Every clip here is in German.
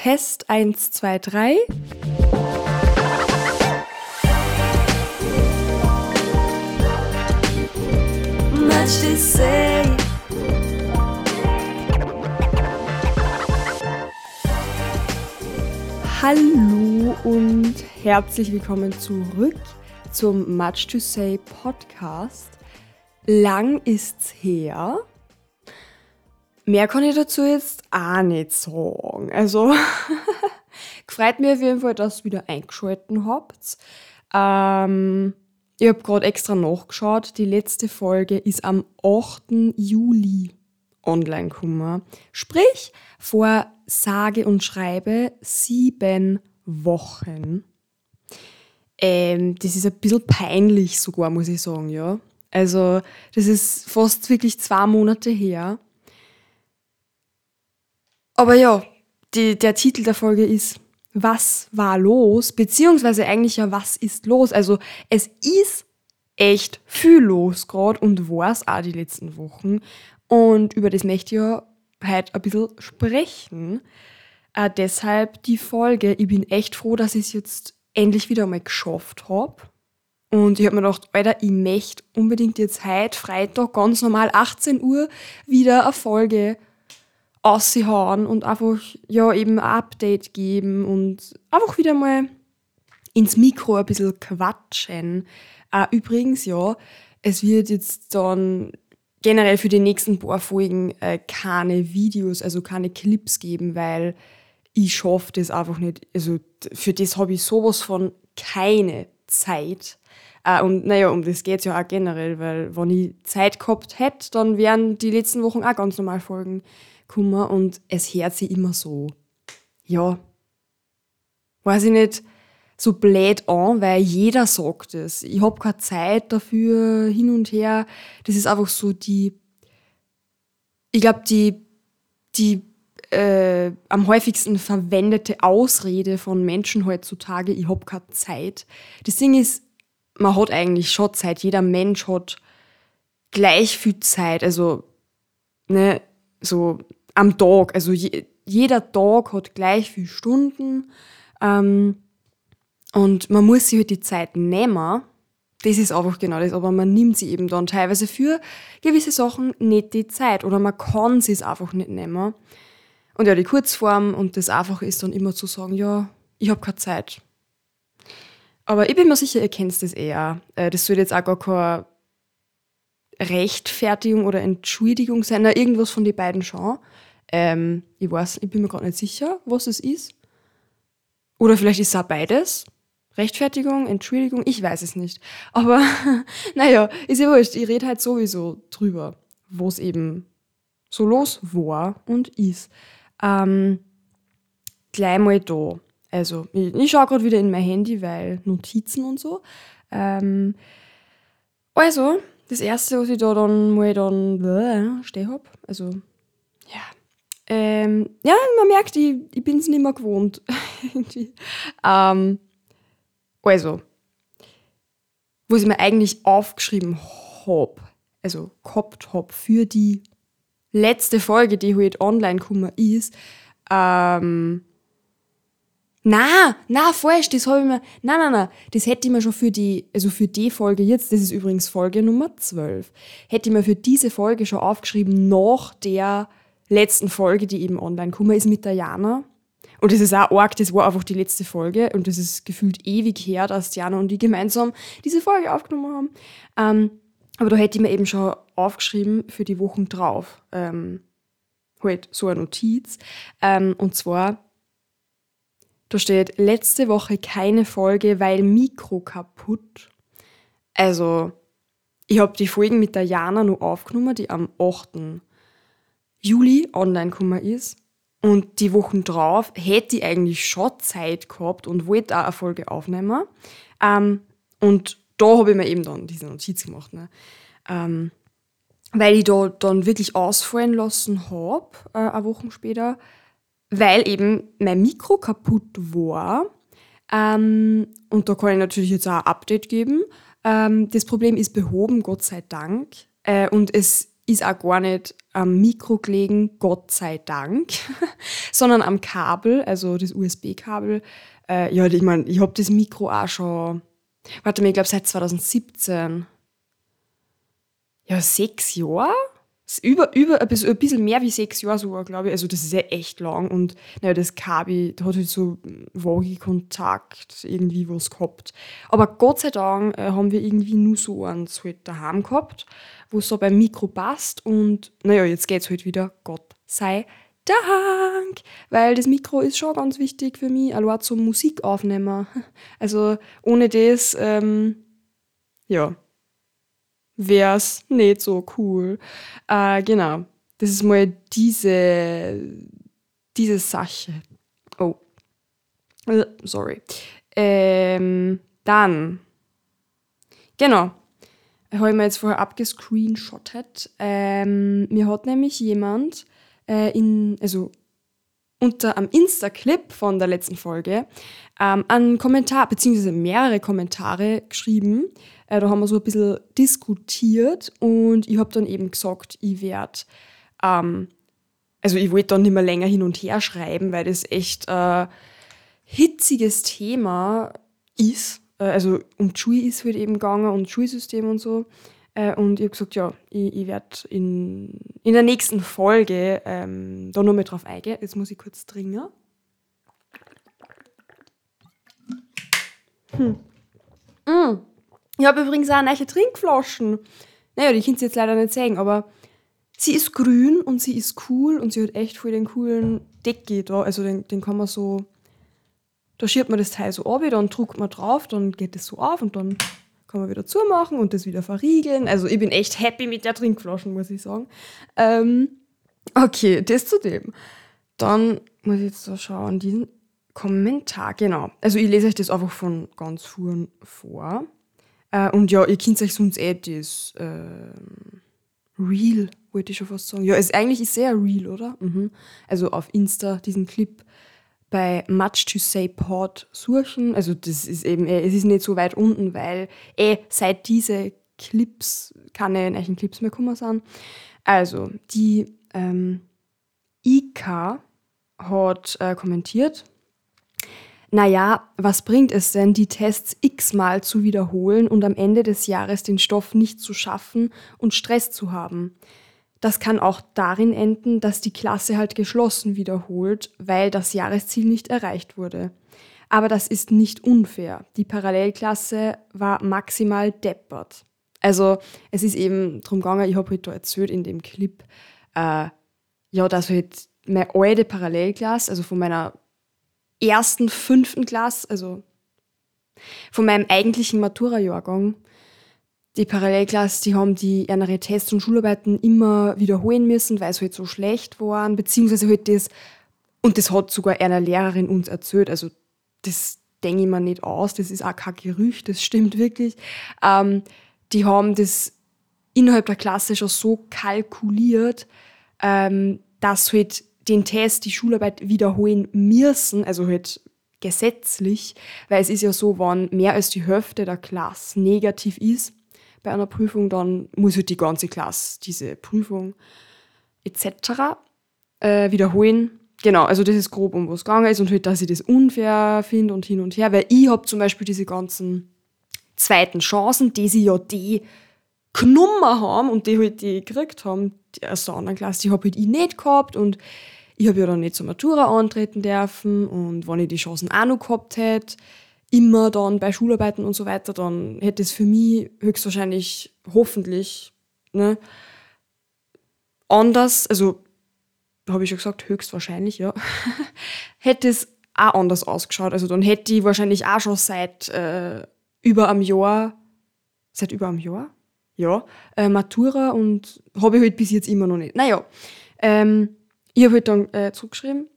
Test 1, 2, 3. Much to say. Hallo und herzlich willkommen zurück zum Much to Say Podcast. Lang ist's her. Mehr kann ich dazu jetzt auch nicht sagen. Also, gefreut mich auf jeden Fall, dass ihr wieder eingeschalten habt. Ähm, ich habe gerade extra nachgeschaut. Die letzte Folge ist am 8. Juli online gekommen. Sprich, vor sage und schreibe sieben Wochen. Ähm, das ist ein bisschen peinlich sogar, muss ich sagen, ja. Also, das ist fast wirklich zwei Monate her. Aber ja, die, der Titel der Folge ist Was war los? Beziehungsweise eigentlich ja, was ist los? Also es ist echt viel los gerade und war es auch die letzten Wochen. Und über das möchte ich ja heute ein bisschen sprechen. Äh, deshalb die Folge. Ich bin echt froh, dass ich es jetzt endlich wieder mal geschafft habe. Und ich habe mir gedacht, Alter, ich möchte unbedingt jetzt heute, Freitag, ganz normal 18 Uhr, wieder eine Folge raushauen und einfach ja eben ein Update geben und einfach wieder mal ins Mikro ein bisschen quatschen. Äh, übrigens, ja, es wird jetzt dann generell für die nächsten paar Folgen äh, keine Videos, also keine Clips geben, weil ich schaffe das einfach nicht. Also für das habe ich sowas von keine Zeit. Äh, und naja, um das geht es ja auch generell, weil wenn ich Zeit gehabt hätte, dann wären die letzten Wochen auch ganz normal Folgen gekommen und es hört sich immer so, ja, weiß ich nicht, so blöd an, weil jeder sagt es. Ich habe keine Zeit dafür, hin und her. Das ist einfach so die, ich glaube, die, die äh, am häufigsten verwendete Ausrede von Menschen heutzutage, ich habe keine Zeit. Das Ding ist, man hat eigentlich schon Zeit. Jeder Mensch hat gleich viel Zeit. Also, ne, so am Tag. Also je, jeder Tag hat gleich viele Stunden. Ähm, und man muss sich halt die Zeit nehmen. Das ist einfach genau das. Aber man nimmt sie eben dann teilweise für gewisse Sachen nicht die Zeit. Oder man kann sie es einfach nicht nehmen. Und ja, die Kurzform und das Einfache ist dann immer zu sagen, ja, ich habe keine Zeit. Aber ich bin mir sicher, ihr kennt das eher. Äh, das soll jetzt auch gar keine Rechtfertigung oder Entschuldigung sein. Na, irgendwas von den beiden schon. Ähm, ich weiß, ich bin mir gerade nicht sicher, was es ist. Oder vielleicht ist es auch beides. Rechtfertigung, Entschuldigung, ich weiß es nicht. Aber naja, ist ja wurscht. Ich rede halt sowieso drüber, wo es eben so los war und ist. Ähm, gleich mal da. Also, ich, ich schaue gerade wieder in mein Handy, weil Notizen und so. Ähm, also, das erste, was ich da dann mal dann äh, stehen habe, also ähm, ja, man merkt, ich, ich bin es nicht mehr gewohnt. ähm, also, was ich mir eigentlich aufgeschrieben habe, also gehabt habe für die letzte Folge, die heute online gekommen ist, ähm, na, na, falsch, das habe ich mir, na, na, na, das hätte ich mir schon für die, also für die Folge jetzt, das ist übrigens Folge Nummer 12, hätte ich mir für diese Folge schon aufgeschrieben, nach der letzten Folge, die eben online gekommen ist mit der Jana. Und das ist auch arg, das war einfach die letzte Folge und das ist gefühlt ewig her, dass Jana und ich gemeinsam diese Folge aufgenommen haben. Ähm, aber da hätte ich mir eben schon aufgeschrieben für die Wochen drauf. Ähm, halt so eine Notiz. Ähm, und zwar, da steht letzte Woche keine Folge, weil Mikro kaputt. Also, ich habe die Folgen mit der Jana nur aufgenommen, die am 8. Juli online gekommen ist. Und die Wochen drauf hätte ich eigentlich schon Zeit gehabt und wollte auch eine Folge aufnehmen. Ähm, und da habe ich mir eben dann diese Notiz gemacht. Ne? Ähm, weil ich da dann wirklich ausfallen lassen habe, äh, eine Woche später, weil eben mein Mikro kaputt war. Ähm, und da kann ich natürlich jetzt auch ein Update geben. Ähm, das Problem ist behoben, Gott sei Dank. Äh, und es ist auch gar nicht am Mikro gelegen, Gott sei Dank, sondern am Kabel, also das USB-Kabel. Äh, ja, ich meine, ich habe das Mikro auch schon, warte mal, ich glaube seit 2017. Ja, sechs Jahre? Über, über ein bisschen, mehr wie sechs Jahre sogar, glaube ich. Also das ist ja echt lang. Und naja, das Kabi, da hat halt so vage Kontakt irgendwie was gehabt. Aber Gott sei Dank äh, haben wir irgendwie nur so eins halt daheim gehabt, wo es so beim Mikro passt. Und naja, jetzt geht es halt wieder. Gott sei Dank! Weil das Mikro ist schon ganz wichtig für mich, allein zum Musikaufnehmen. Also ohne das, ähm, ja, wäre es nicht so cool. Äh, genau. Das ist mal diese, diese Sache. Oh. Äh, sorry. Ähm, dann. Genau. Habe ich mir jetzt vorher abgescreenshottet. Ähm, mir hat nämlich jemand äh, in, also unter am Insta-Clip von der letzten Folge ähm, einen Kommentar, beziehungsweise mehrere Kommentare geschrieben. Äh, da haben wir so ein bisschen diskutiert und ich habe dann eben gesagt, ich werde, ähm, also ich wollte dann nicht mehr länger hin und her schreiben, weil das echt ein äh, hitziges Thema ist. Äh, also um die Schule ist halt eben gegangen und Schulsystem und so. Äh, und ich habe gesagt, ja, ich, ich werde in, in der nächsten Folge ähm, da nochmal drauf eingehen. Jetzt muss ich kurz trinken. Hm. Mm. Ich habe übrigens auch neue Trinkflaschen. Naja, die könnt ihr jetzt leider nicht sehen, aber sie ist grün und sie ist cool und sie hat echt voll den coolen Deckel da. Also den, den kann man so, da schiebt man das Teil so ab, dann druckt man drauf, dann geht das so auf und dann kann man wieder zumachen und das wieder verriegeln. Also ich bin echt happy mit der Trinkflasche, muss ich sagen. Ähm, okay, das zu dem. Dann muss ich jetzt so schauen, diesen Kommentar, genau. Also ich lese euch das einfach von ganz vorn vor. Äh, und ja, ihr könnt euch sonst eh das äh, Real, wollte ich schon fast sagen. Ja, es, eigentlich ist sehr real, oder? Mhm. Also auf Insta diesen Clip bei Much to Say Pod suchen. Also das ist eben, äh, es ist nicht so weit unten, weil eh seit diese Clips keine neuen Clips mehr gekommen sind. Also die ähm, IK hat äh, kommentiert, naja, was bringt es denn, die Tests x-mal zu wiederholen und am Ende des Jahres den Stoff nicht zu schaffen und Stress zu haben? Das kann auch darin enden, dass die Klasse halt geschlossen wiederholt, weil das Jahresziel nicht erreicht wurde. Aber das ist nicht unfair. Die Parallelklasse war maximal deppert. Also es ist eben drum gegangen, ich habe heute halt erzählt in dem Clip, äh, ja, dass halt meine alte Parallelklasse, also von meiner ersten fünften Klasse, also von meinem eigentlichen Matura-Jahrgang, die Parallelklasse, die haben die ihre Tests und Schularbeiten immer wiederholen müssen, weil es halt so schlecht waren, beziehungsweise halt das, und das hat sogar eine Lehrerin uns erzählt, also das denke ich mir nicht aus, das ist auch kein Gerücht, das stimmt wirklich. Ähm, die haben das innerhalb der Klasse schon so kalkuliert, ähm, dass halt den Test, die Schularbeit wiederholen müssen, also halt gesetzlich, weil es ist ja so, wenn mehr als die Hälfte der Klasse negativ ist, bei einer Prüfung, dann muss halt die ganze Klasse diese Prüfung etc. Äh, wiederholen. Genau, also das ist grob, um was gegangen ist und halt, dass ich das unfair finde und hin und her, weil ich habe zum Beispiel diese ganzen zweiten Chancen, die sie ja die genommen haben und die halt die gekriegt haben, aus der anderen Klasse, die habe halt ich nicht gehabt und ich habe ja dann nicht zur Matura antreten dürfen und wenn ich die Chancen auch noch gehabt hätte, immer dann bei Schularbeiten und so weiter, dann hätte es für mich höchstwahrscheinlich, hoffentlich, ne, anders, also habe ich schon gesagt, höchstwahrscheinlich, ja, hätte es auch anders ausgeschaut. Also dann hätte ich wahrscheinlich auch schon seit äh, über einem Jahr, seit über einem Jahr, ja, äh, Matura und habe ich halt bis jetzt immer noch nicht. Naja, ähm, ich habe halt dann äh, zurückgeschrieben,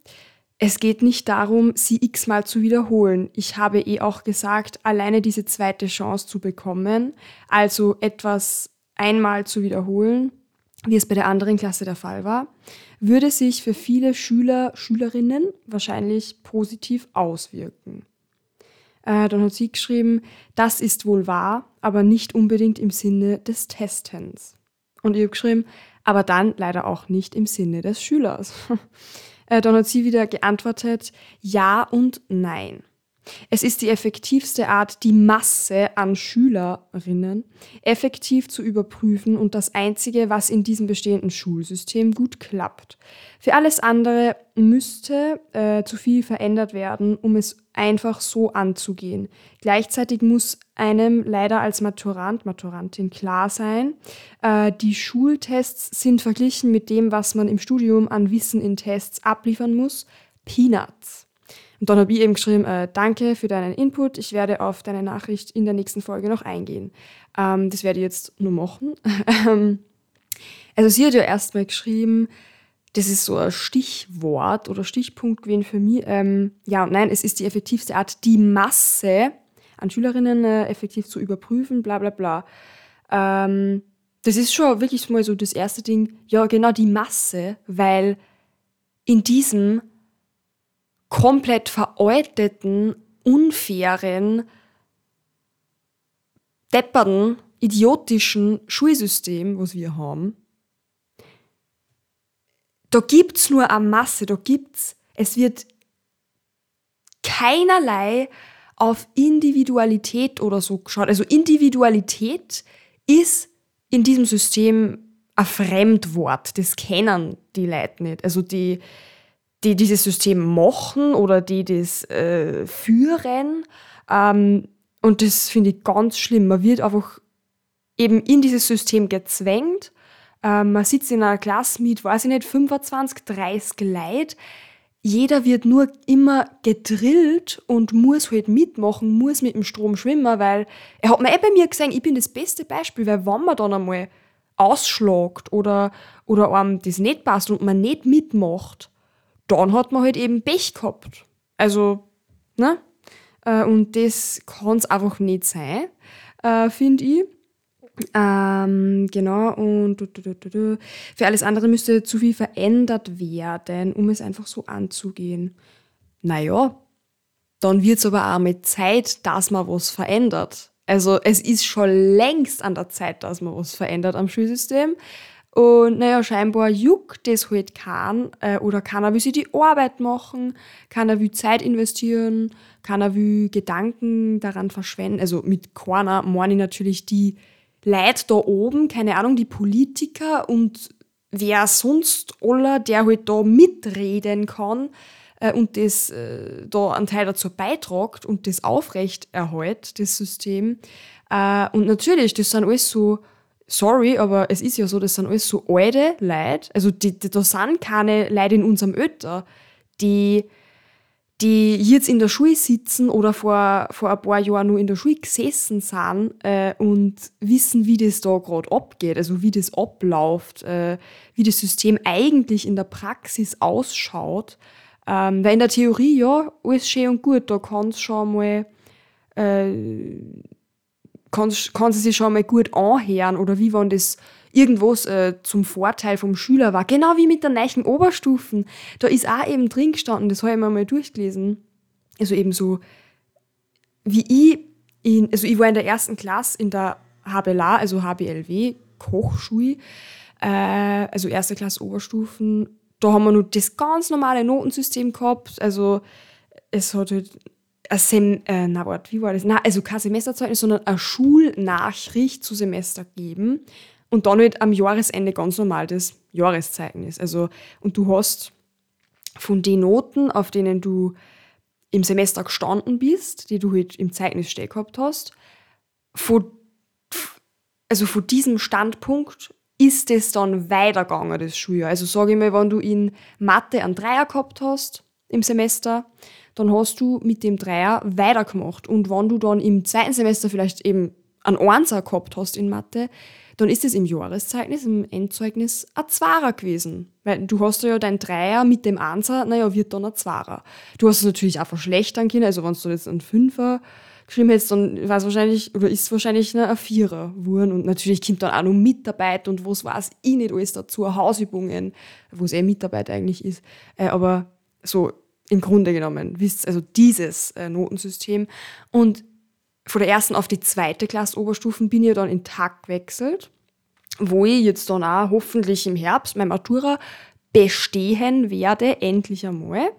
es geht nicht darum, sie x-mal zu wiederholen. Ich habe eh auch gesagt, alleine diese zweite Chance zu bekommen, also etwas einmal zu wiederholen, wie es bei der anderen Klasse der Fall war, würde sich für viele Schüler, Schülerinnen wahrscheinlich positiv auswirken. Äh, dann hat sie geschrieben, das ist wohl wahr, aber nicht unbedingt im Sinne des Testens. Und ich habe geschrieben, aber dann leider auch nicht im Sinne des Schülers. Äh, dann hat sie wieder geantwortet, ja und nein. Es ist die effektivste Art, die Masse an Schülerinnen effektiv zu überprüfen und das Einzige, was in diesem bestehenden Schulsystem gut klappt. Für alles andere müsste äh, zu viel verändert werden, um es einfach so anzugehen. Gleichzeitig muss einem leider als Maturant, Maturantin klar sein, äh, die Schultests sind verglichen mit dem, was man im Studium an Wissen in Tests abliefern muss, Peanuts. Und dann habe ich eben geschrieben, äh, danke für deinen Input, ich werde auf deine Nachricht in der nächsten Folge noch eingehen. Ähm, das werde ich jetzt nur machen. Ähm, also sie hat ja erstmal geschrieben, das ist so ein Stichwort oder Stichpunkt gewesen für mich. Ähm, ja und nein, es ist die effektivste Art, die Masse an Schülerinnen äh, effektiv zu überprüfen, bla bla bla. Ähm, das ist schon wirklich mal so das erste Ding. Ja, genau die Masse, weil in diesem komplett veralteten, unfairen, depperten, idiotischen Schulsystem, was wir haben, da gibt's nur eine Masse, da gibt's, es wird keinerlei auf Individualität oder so geschaut. Also Individualität ist in diesem System ein Fremdwort. Das kennen die Leute nicht. Also die, die dieses System machen oder die das äh, führen. Ähm, und das finde ich ganz schlimm. Man wird einfach eben in dieses System gezwängt. Ähm, man sitzt in einer Klasse mit, weiß ich nicht, 25, 30 Leuten. Jeder wird nur immer gedrillt und muss halt mitmachen, muss mit dem Strom schwimmen, weil er hat mir eh bei mir gesehen, ich bin das beste Beispiel, weil wenn man dann einmal ausschlagt oder, oder einem das nicht passt und man nicht mitmacht, dann hat man halt eben Pech gehabt. Also, ne? Äh, und das kann es einfach nicht sein, äh, finde ich. Ähm, genau, und du, du, du, für alles andere müsste zu viel verändert werden, um es einfach so anzugehen. Naja, dann wird es aber auch mit Zeit, dass man was verändert. Also es ist schon längst an der Zeit, dass man was verändert am Schulsystem. Und naja, scheinbar juckt das halt keinen. Äh, oder keiner will sich die Arbeit machen, keiner will Zeit investieren, keiner will Gedanken daran verschwenden. Also mit keiner meine ich natürlich die Leute da oben, keine Ahnung, die Politiker und wer sonst aller, der halt da mitreden kann äh, und das äh, da einen Teil dazu beitragt und das aufrecht erhält, das System. Äh, und natürlich, das sind alles so sorry, aber es ist ja so, das sind alles so alte Leute, also die, die, da sind keine Leute in unserem Ötter, die, die jetzt in der Schule sitzen oder vor, vor ein paar Jahren nur in der Schule gesessen sind äh, und wissen, wie das da gerade abgeht, also wie das abläuft, äh, wie das System eigentlich in der Praxis ausschaut. Ähm, weil in der Theorie, ja, alles schön und gut, da kann es schon mal äh, kann, kann sie sich schon mal gut anhören oder wie wenn das irgendwas äh, zum Vorteil vom Schüler war. Genau wie mit der neuen Oberstufen. Da ist auch eben drin gestanden, das habe ich mir mal durchgelesen. Also eben so, wie ich in, also ich war in der ersten Klasse in der HBLA, also HBLW, Kochschule, äh, also erste Klasse Oberstufen. Da haben wir nur das ganz normale Notensystem gehabt. Also es hat halt Sem äh, na, warte, wie war das? Na, also kein Semesterzeugnis, sondern eine Schulnachricht zu Semester geben und dann halt am Jahresende ganz normal das Jahreszeugnis. Also, und du hast von den Noten, auf denen du im Semester gestanden bist, die du halt im Zeugnis stehen gehabt hast, von, also von diesem Standpunkt ist es dann weitergegangen, das Schuljahr. Also sage ich mal, wenn du in Mathe einen Dreier gehabt hast im Semester, dann hast du mit dem Dreier weitergemacht. Und wenn du dann im zweiten Semester vielleicht eben einen Einser gehabt hast in Mathe, dann ist es im Jahreszeugnis, im Endzeugnis ein Zwarer gewesen. Weil du hast ja dein Dreier mit dem Einser, naja, wird dann ein Zwarer. Du hast es natürlich auch verschlechtern können, also wenn du jetzt einen Fünfer geschrieben hättest, dann war es wahrscheinlich, oder ist es wahrscheinlich ein Vierer geworden. Und natürlich kommt dann auch noch Mitarbeit und was weiß ich nicht alles dazu, Hausübungen, wo es eh Mitarbeit eigentlich ist. Äh, aber so im Grunde genommen, wisst also dieses äh, Notensystem. Und von der ersten auf die zweite Klasse Oberstufen bin ich dann in Tag gewechselt. wo ich jetzt dann auch hoffentlich im Herbst mein Matura bestehen werde, endlich einmal.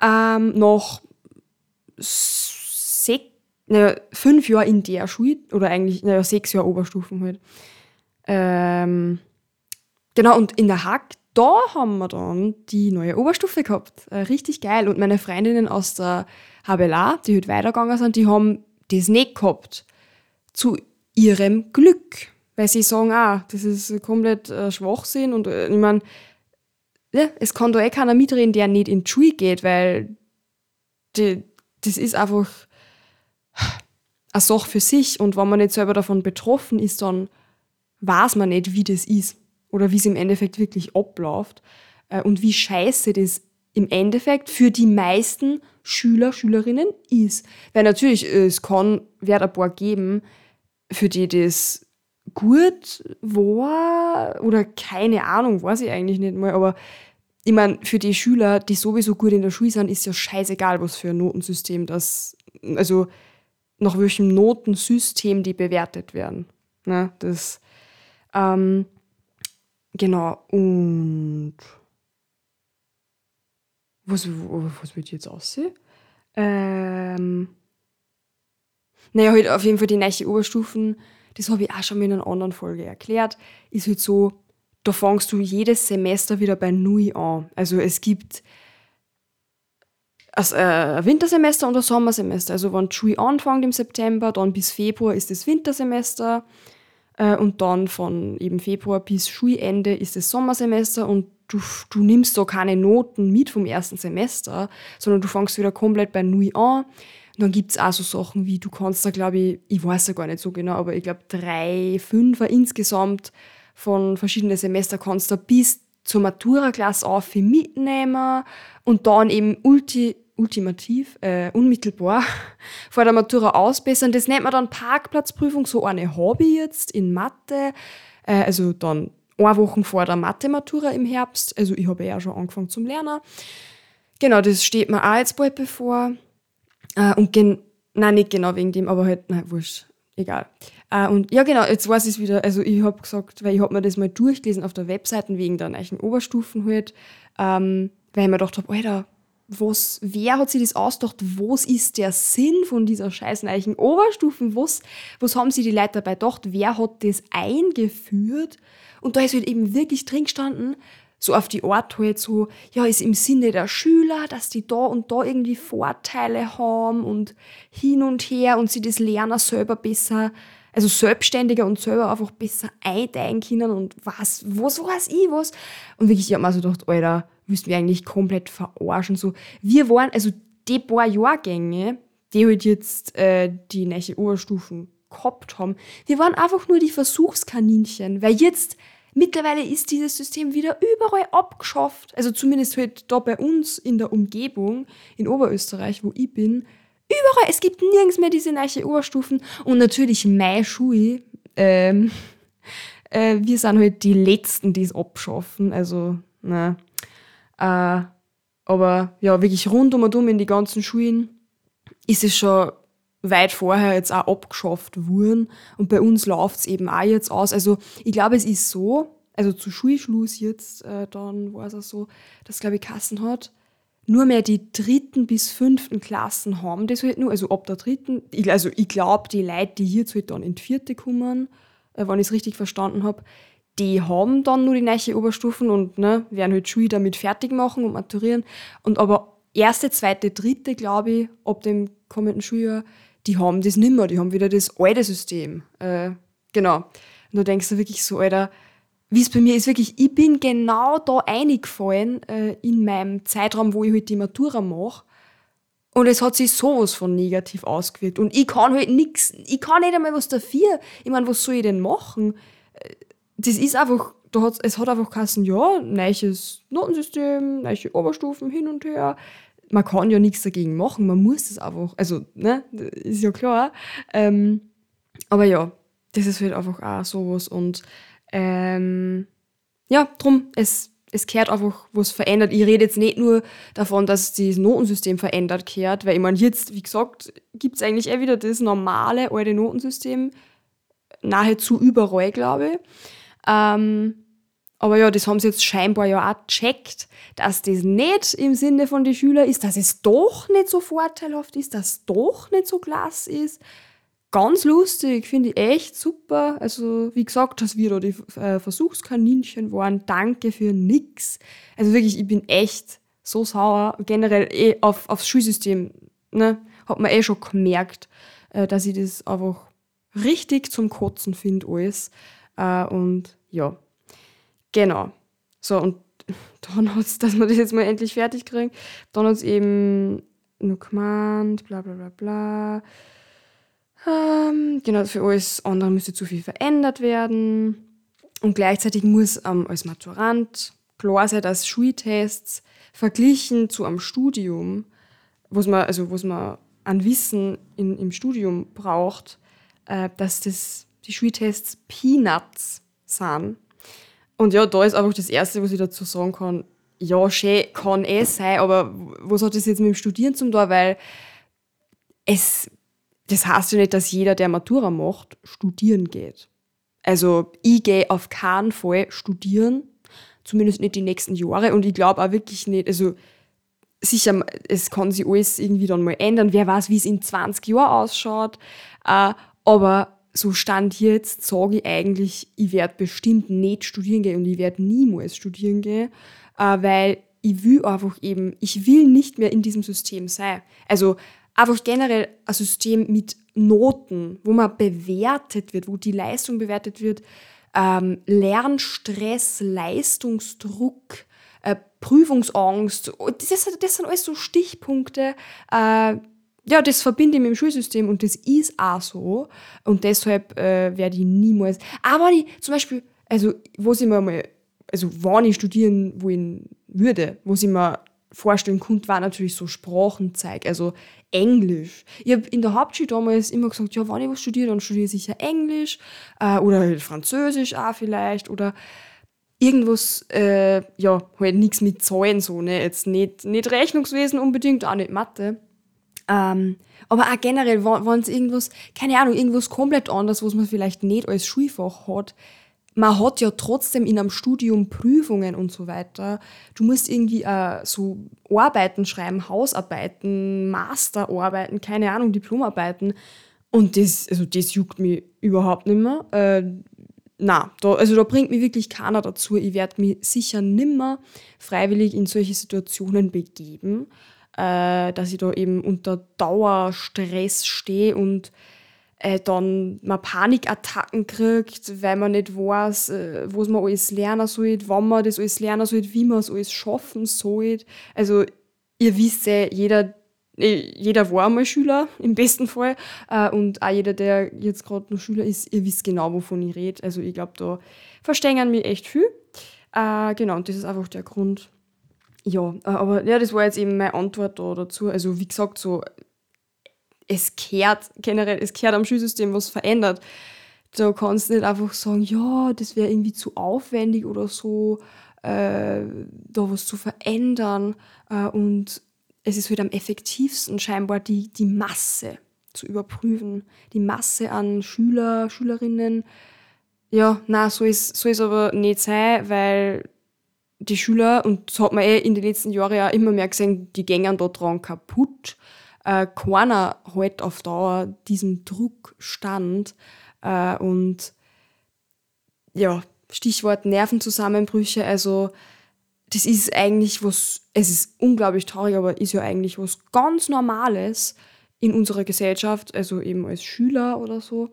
Ähm, nach sechs, fünf Jahren in der Schule, oder eigentlich naja, sechs Jahre Oberstufen halt. Ähm, genau, und in der Hack, da haben wir dann die neue Oberstufe gehabt. Äh, richtig geil. Und meine Freundinnen aus der HBLA, die halt weitergegangen sind, die haben das nicht gehabt. Zu ihrem Glück. Weil sie sagen, ah, das ist komplett äh, Schwachsinn. Und äh, ich meine, ja, es kann da eh keiner mitreden, der nicht in die Schule geht, weil die, das ist einfach eine Sache für sich. Und wenn man nicht selber davon betroffen ist, dann weiß man nicht, wie das ist oder wie es im Endeffekt wirklich abläuft äh, und wie scheiße das im Endeffekt für die meisten Schüler, Schülerinnen ist. Weil natürlich, es kann, wird ein paar geben, für die das gut war oder keine Ahnung, weiß ich eigentlich nicht mal, aber ich meine, für die Schüler, die sowieso gut in der Schule sind, ist ja scheißegal, was für ein Notensystem das, also nach welchem Notensystem die bewertet werden. Ne, das, ähm, genau, und was, was will jetzt aussehen? Ähm, naja, halt auf jeden Fall die neue Oberstufen, das habe ich auch schon mal in einer anderen Folge erklärt, ist halt so, da fangst du jedes Semester wieder bei Null an. Also es gibt also, ein Wintersemester und ein Sommersemester. Also wenn die Schule anfängt im September, dann bis Februar ist das Wintersemester und dann von eben Februar bis Schulende ist das Sommersemester und du, du nimmst da keine Noten mit vom ersten Semester, sondern du fängst wieder komplett bei Null an. Und dann gibt es auch so Sachen wie, du kannst da, glaube ich, ich weiß ja gar nicht so genau, aber ich glaube drei, fünfer insgesamt von verschiedenen Semester kannst du bis zur Matura-Klasse auf mitnehmen und dann eben ulti, ultimativ, äh, unmittelbar vor der Matura ausbessern. Das nennt man dann Parkplatzprüfung, so eine Hobby jetzt in Mathe, äh, also dann eine Woche vor der Mathe-Matura im Herbst, also ich habe ja schon angefangen zum Lernen. Genau, das steht mir auch jetzt bald bevor. Äh, und gen nein, nicht genau wegen dem, aber halt, nein, wurscht, egal. Uh, und ja, genau, jetzt weiß ich es wieder. Also, ich habe gesagt, weil ich habe mir das mal durchgelesen auf der Webseite wegen der neuen Oberstufen halt, ähm, weil ich mir gedacht habe, Alter, was, wer hat sich das ausgedacht? Was ist der Sinn von dieser scheiß neuen Oberstufen? Was, was haben sich die Leute dabei gedacht? Wer hat das eingeführt? Und da ist halt eben wirklich drin gestanden, so auf die Art halt so, ja, ist im Sinne der Schüler, dass die da und da irgendwie Vorteile haben und hin und her und sie das Lerner selber besser also selbstständiger und selber einfach besser einteilen können und was, was weiß ich was. Und wirklich, ich habe mir so gedacht, Alter, müssten wir eigentlich komplett verarschen. So, wir waren, also die paar Jahrgänge, die halt jetzt äh, die neue Oberstufen gehabt haben, wir waren einfach nur die Versuchskaninchen, weil jetzt mittlerweile ist dieses System wieder überall abgeschafft. Also zumindest halt da bei uns in der Umgebung, in Oberösterreich, wo ich bin, Überall, es gibt nirgends mehr diese neue Oberstufen. Und natürlich meine Schule, ähm, äh, wir sind halt die Letzten, die es abschaffen. Also, ne. Äh, aber ja, wirklich rundum und um in die ganzen Schulen ist es schon weit vorher jetzt auch abgeschafft worden. Und bei uns läuft es eben auch jetzt aus. Also ich glaube, es ist so, also zu Schulschluss jetzt, äh, dann war es auch so, dass, glaube ich, Kassen hat nur mehr die dritten bis fünften Klassen haben das halt nur, also ab der dritten, also ich glaube, die Leute, die jetzt halt dann in die vierte kommen, äh, wenn ich es richtig verstanden habe, die haben dann nur die neue Oberstufen und ne, werden halt Schule damit fertig machen und maturieren. Und aber erste, zweite, dritte, glaube ich, ab dem kommenden Schuljahr, die haben das nicht mehr, die haben wieder das alte System. Äh, genau. Und da denkst du wirklich so, Alter, wie es bei mir ist, wirklich, ich bin genau da eingefallen äh, in meinem Zeitraum, wo ich halt die Matura mache. Und es hat sich sowas von negativ ausgewirkt. Und ich kann halt nichts, ich kann nicht einmal was dafür. Ich meine, was soll ich denn machen? Das ist einfach, da hat, es hat einfach geheißen, ja, neues Notensystem, neue Oberstufen hin und her. Man kann ja nichts dagegen machen, man muss das einfach, also, ne, ist ja klar. Ähm, aber ja, das ist halt einfach auch sowas und ähm, ja, drum, es, es kehrt einfach was verändert. Ich rede jetzt nicht nur davon, dass das Notensystem verändert kehrt, weil ich meine, jetzt, wie gesagt, gibt es eigentlich eh wieder das normale alte Notensystem, nahezu überall, glaube ich. Ähm, aber ja, das haben sie jetzt scheinbar ja auch gecheckt, dass das nicht im Sinne von den Schülern ist, dass es doch nicht so vorteilhaft ist, dass es doch nicht so klasse ist. Ganz lustig, finde ich echt super. Also, wie gesagt, dass wir da die äh, Versuchskaninchen waren, danke für nix. Also wirklich, ich bin echt so sauer. Generell eh auf, aufs Schulsystem, ne, hat man eh schon gemerkt, äh, dass ich das einfach richtig zum Kotzen finde, alles. Äh, und ja, Genau. So, und dann hat es, dass wir das jetzt mal endlich fertig kriegen, dann hat es eben nur gemeint, bla bla bla bla. Ähm, genau, für alles andere müsste zu viel verändert werden. Und gleichzeitig muss ähm, als Maturant klar sein, dass Schultests verglichen zu einem Studium, was man, also was man an Wissen in, im Studium braucht, äh, dass das, die Schultests Peanuts sind und ja, da ist einfach das Erste, was ich dazu sagen kann. Ja, schön kann eh sein, aber was hat das jetzt mit dem Studieren zum tun? Weil es, das heißt ja nicht, dass jeder, der Matura macht, studieren geht. Also ich gehe auf keinen Fall studieren, zumindest nicht die nächsten Jahre. Und ich glaube auch wirklich nicht, also sicher, es kann sich alles irgendwie dann mal ändern. Wer weiß, wie es in 20 Jahren ausschaut. Äh, aber so stand jetzt, sage ich eigentlich, ich werde bestimmt nicht studieren gehen und ich werde niemals studieren gehen, äh, weil ich will einfach eben, ich will nicht mehr in diesem System sein. Also einfach generell ein System mit Noten, wo man bewertet wird, wo die Leistung bewertet wird, ähm, Lernstress, Leistungsdruck, äh, Prüfungsangst, das, das sind alles so Stichpunkte, äh, ja, das verbinde ich mit dem Schulsystem und das ist auch so. Und deshalb äh, werde ich niemals. Aber die, zum Beispiel, also, wo sie mir mal, also, wann ich studieren wollen würde, wo sie mir vorstellen konnte, war natürlich so Sprachenzeug, also Englisch. Ich habe in der Hauptschule damals immer gesagt, ja, wenn ich was studiere, dann studiere ich sicher Englisch äh, oder halt Französisch auch vielleicht oder irgendwas, äh, ja, halt nichts mit Zahlen so, ne, jetzt nicht, nicht Rechnungswesen unbedingt, auch nicht Mathe. Ähm, aber auch generell, wenn es irgendwas, keine Ahnung, irgendwas komplett anderes, was man vielleicht nicht als Schulfach hat, man hat ja trotzdem in einem Studium Prüfungen und so weiter. Du musst irgendwie äh, so Arbeiten schreiben, Hausarbeiten, Masterarbeiten, keine Ahnung, Diplomarbeiten. Und das, also das juckt mich überhaupt nicht mehr. Äh, na, da, also da bringt mich wirklich keiner dazu. Ich werde mich sicher nimmer freiwillig in solche Situationen begeben äh, dass ich da eben unter Dauerstress stehe und äh, dann man Panikattacken kriegt, weil man nicht weiß, äh, was man alles lernen soll, wann man das alles lernen soll, wie man es alles schaffen soll. Also ihr wisst ja, jeder, äh, jeder war einmal Schüler, im besten Fall. Äh, und auch jeder, der jetzt gerade noch Schüler ist, ihr wisst genau, wovon ich rede. Also ich glaube, da verstehen mir echt viel. Äh, genau, und das ist einfach der Grund, ja, äh, aber ja, das war jetzt eben meine Antwort da dazu. Also wie gesagt, so es kehrt generell, es kehrt am Schulsystem was verändert. Da kannst du nicht einfach sagen, ja, das wäre irgendwie zu aufwendig oder so, äh, da was zu verändern. Äh, und es ist halt am effektivsten scheinbar die, die Masse zu überprüfen. Die Masse an Schüler, Schülerinnen. Ja, na, so ist so ist aber nicht sein, weil die Schüler, und das hat man eh in den letzten Jahren ja immer mehr gesehen, die gängen da dran kaputt. Äh, keiner halt auf Dauer diesem Druck stand. Äh, und ja, Stichwort Nervenzusammenbrüche, also das ist eigentlich was, es ist unglaublich traurig, aber ist ja eigentlich was ganz Normales in unserer Gesellschaft, also eben als Schüler oder so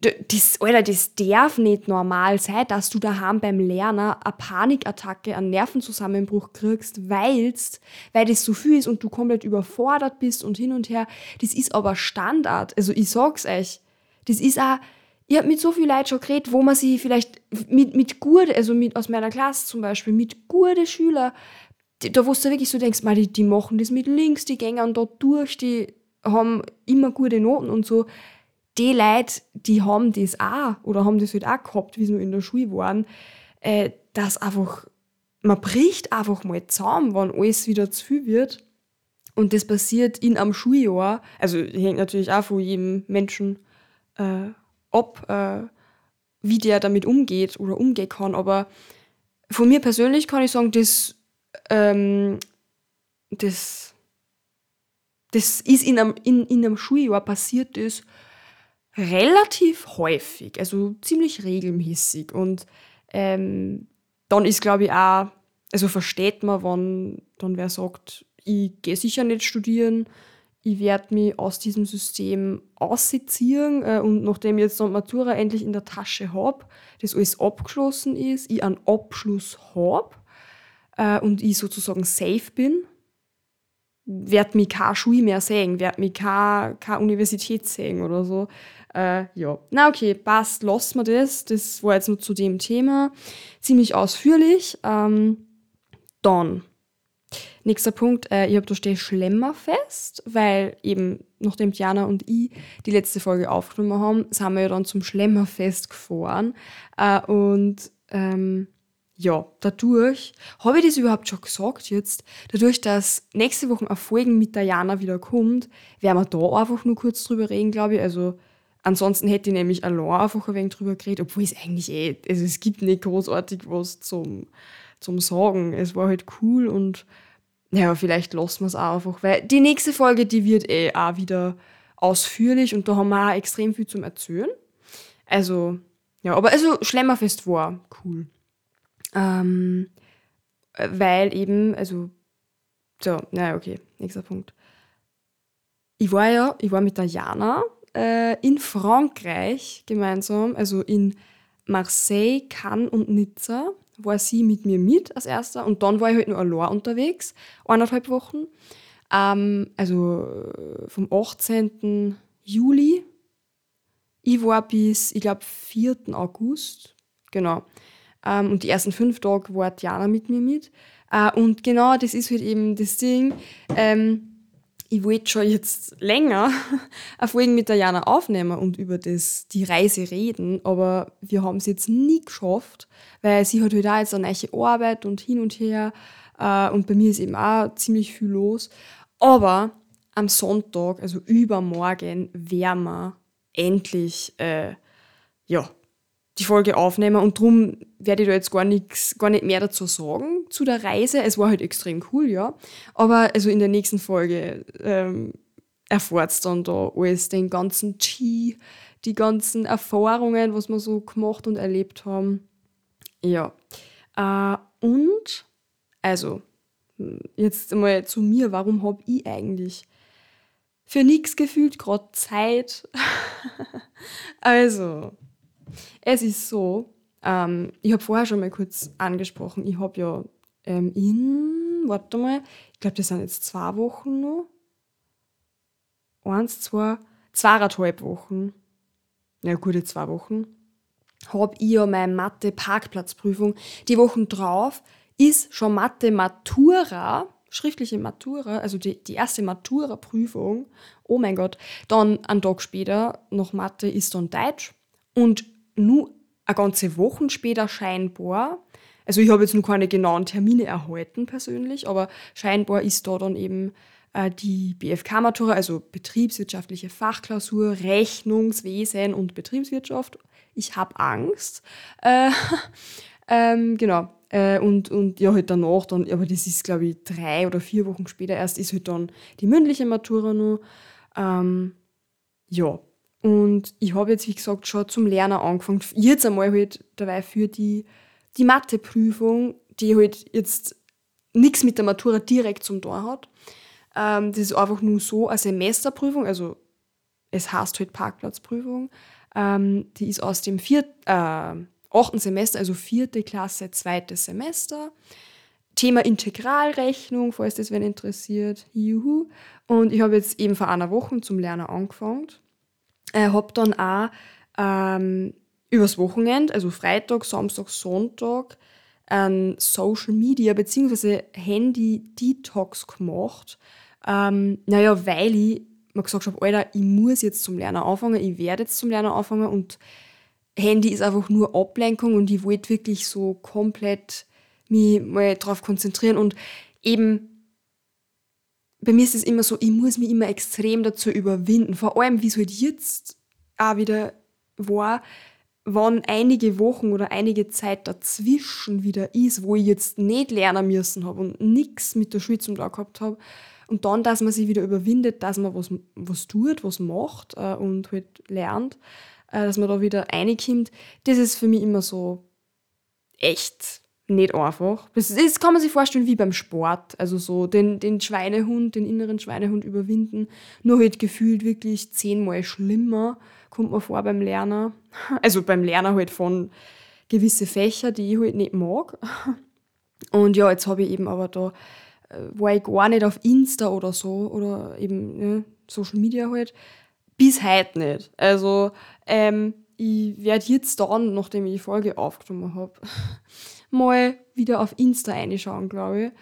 das, Alter, das darf nicht normal sein, dass du daheim beim Lernen eine Panikattacke, einen Nervenzusammenbruch kriegst, weilst, weil das so viel ist und du komplett überfordert bist und hin und her. Das ist aber Standard. Also ich sag's euch. Das ist auch, ich hab mit so viel Leuten schon geredet, wo man sich vielleicht mit, mit gute, also mit, aus meiner Klasse zum Beispiel, mit gute Schüler, da wo du wirklich so denkst, mal, die, die machen das mit links, die gehen da durch, die haben immer gute Noten und so die Leute, die haben das auch oder haben das halt auch gehabt, wie sie noch in der Schule waren, äh, dass einfach, man bricht einfach mal zusammen, wenn alles wieder zu viel wird. Und das passiert in einem Schuljahr, also hängt natürlich auch von jedem Menschen äh, ab, äh, wie der damit umgeht oder umgehen kann. Aber von mir persönlich kann ich sagen, das, ähm, das, das ist in einem, in, in einem Schuljahr passiert ist relativ häufig, also ziemlich regelmäßig. Und ähm, dann ist, glaube ich, auch, also versteht man, wenn dann wer sagt, ich gehe sicher nicht studieren, ich werde mich aus diesem System ausziehen äh, und nachdem ich jetzt noch Matura endlich in der Tasche habe, das alles abgeschlossen ist, ich einen Abschluss habe äh, und ich sozusagen safe bin, werde mich keine Schule mehr sehen, werde mich keine, keine Universität sehen oder so. Äh, ja, na okay, passt, lassen wir das. Das war jetzt nur zu dem Thema. Ziemlich ausführlich. Ähm, dann, nächster Punkt, äh, ich habe da stehe Schlemmerfest, weil eben, nachdem Diana und ich die letzte Folge aufgenommen haben, sind wir ja dann zum Schlemmerfest gefahren. Äh, und ähm, ja, dadurch, habe ich das überhaupt schon gesagt jetzt, dadurch, dass nächste Woche auf Folgen mit Diana wieder kommt, werden wir da einfach nur kurz drüber reden, glaube ich. Also ansonsten hätte ich nämlich allein einfach ein wenig drüber geredet, obwohl es eigentlich eh, also es gibt nicht großartig was zum, zum Sagen. Es war halt cool und ja, vielleicht lassen wir es auch einfach, weil die nächste Folge, die wird eh auch wieder ausführlich und da haben wir auch extrem viel zum Erzählen. Also, ja, aber also Schlemmerfest war cool. Ähm, weil eben, also, so, naja, okay, nächster Punkt. Ich war ja, ich war mit der Jana äh, in Frankreich gemeinsam, also in Marseille, Cannes und Nizza, war sie mit mir mit als erster und dann war ich halt nur allein unterwegs, eineinhalb Wochen. Ähm, also vom 18. Juli. Ich war bis, ich glaube, 4. August. Genau. Ähm, und die ersten fünf Tage war Diana mit mir mit. Äh, und genau das ist halt eben das Ding. Ähm, ich wollte schon jetzt länger eine Folge mit Diana aufnehmen und über das, die Reise reden, aber wir haben es jetzt nie geschafft, weil sie hat halt auch jetzt eine neue Arbeit und hin und her äh, und bei mir ist eben auch ziemlich viel los. Aber am Sonntag, also übermorgen, werden wir endlich äh, ja, die Folge aufnehmen und darum werde ich da jetzt gar nichts, gar nicht mehr dazu sagen zu der Reise. Es war halt extrem cool, ja. Aber also in der nächsten Folge ähm, erfahrt dann da alles, den ganzen Chi, die ganzen Erfahrungen, was wir so gemacht und erlebt haben. Ja. Äh, und also, jetzt einmal zu mir, warum habe ich eigentlich für nichts gefühlt gerade Zeit? also, es ist so, ähm, ich habe vorher schon mal kurz angesprochen, ich habe ja ähm, in, warte mal, ich glaube, das sind jetzt zwei Wochen noch. Eins, zwei, zweieinhalb Wochen. Ja, gute zwei Wochen. Habe ich ja meine Mathe-Parkplatzprüfung. Die Wochen drauf ist schon Mathe-Matura, schriftliche Matura, also die, die erste Matura-Prüfung. Oh mein Gott. Dann einen Tag später, noch Mathe, ist dann Deutsch. Und nur eine ganze Woche später scheinbar, also ich habe jetzt nur keine genauen Termine erhalten persönlich, aber scheinbar ist da dann eben äh, die BFK-Matura, also betriebswirtschaftliche Fachklausur, Rechnungswesen und Betriebswirtschaft. Ich habe Angst. Äh, ähm, genau. Äh, und, und ja, halt danach dann, aber das ist glaube ich drei oder vier Wochen später erst, ist halt dann die mündliche Matura noch. Ähm, ja, und ich habe jetzt, wie gesagt, schon zum Lernen angefangen. Jetzt einmal halt dabei für die, die Matheprüfung, die halt jetzt nichts mit der Matura direkt zum Tor hat. Ähm, das ist einfach nur so eine Semesterprüfung, also es heißt halt Parkplatzprüfung. Ähm, die ist aus dem vier, äh, achten Semester, also vierte Klasse, zweites Semester. Thema Integralrechnung, falls das wen interessiert. Juhu. Und ich habe jetzt eben vor einer Woche zum Lernen angefangen äh, habe dann auch ähm, übers Wochenende, also Freitag, Samstag, Sonntag, ein Social Media bzw. Handy-Detox gemacht. Ähm, naja, weil ich mir gesagt habe, Alter, ich muss jetzt zum Lernen anfangen, ich werde jetzt zum Lernen anfangen und Handy ist einfach nur Ablenkung und ich wollte wirklich so komplett mich mal darauf konzentrieren und eben bei mir ist es immer so, ich muss mich immer extrem dazu überwinden. Vor allem, wie es halt jetzt auch wieder war, wann einige Wochen oder einige Zeit dazwischen wieder ist, wo ich jetzt nicht lernen müssen habe und nichts mit der Schule zum Tag gehabt habe. Und dann, dass man sich wieder überwindet, dass man was, was tut, was macht äh, und halt lernt, äh, dass man da wieder reinkommt, das ist für mich immer so echt nicht einfach. Das, das, kann man sich vorstellen wie beim Sport. Also so den, den Schweinehund, den inneren Schweinehund überwinden. Nur halt gefühlt wirklich zehnmal schlimmer kommt man vor beim Lernen. Also beim Lernen halt von gewisse Fächer, die ich halt nicht mag. Und ja, jetzt habe ich eben aber da, äh, war ich gar nicht auf Insta oder so, oder eben ne, Social Media halt, bis heute nicht. Also ähm, ich werde jetzt dann, nachdem ich die Folge aufgenommen habe, mal wieder auf Insta reinschauen, glaube ich.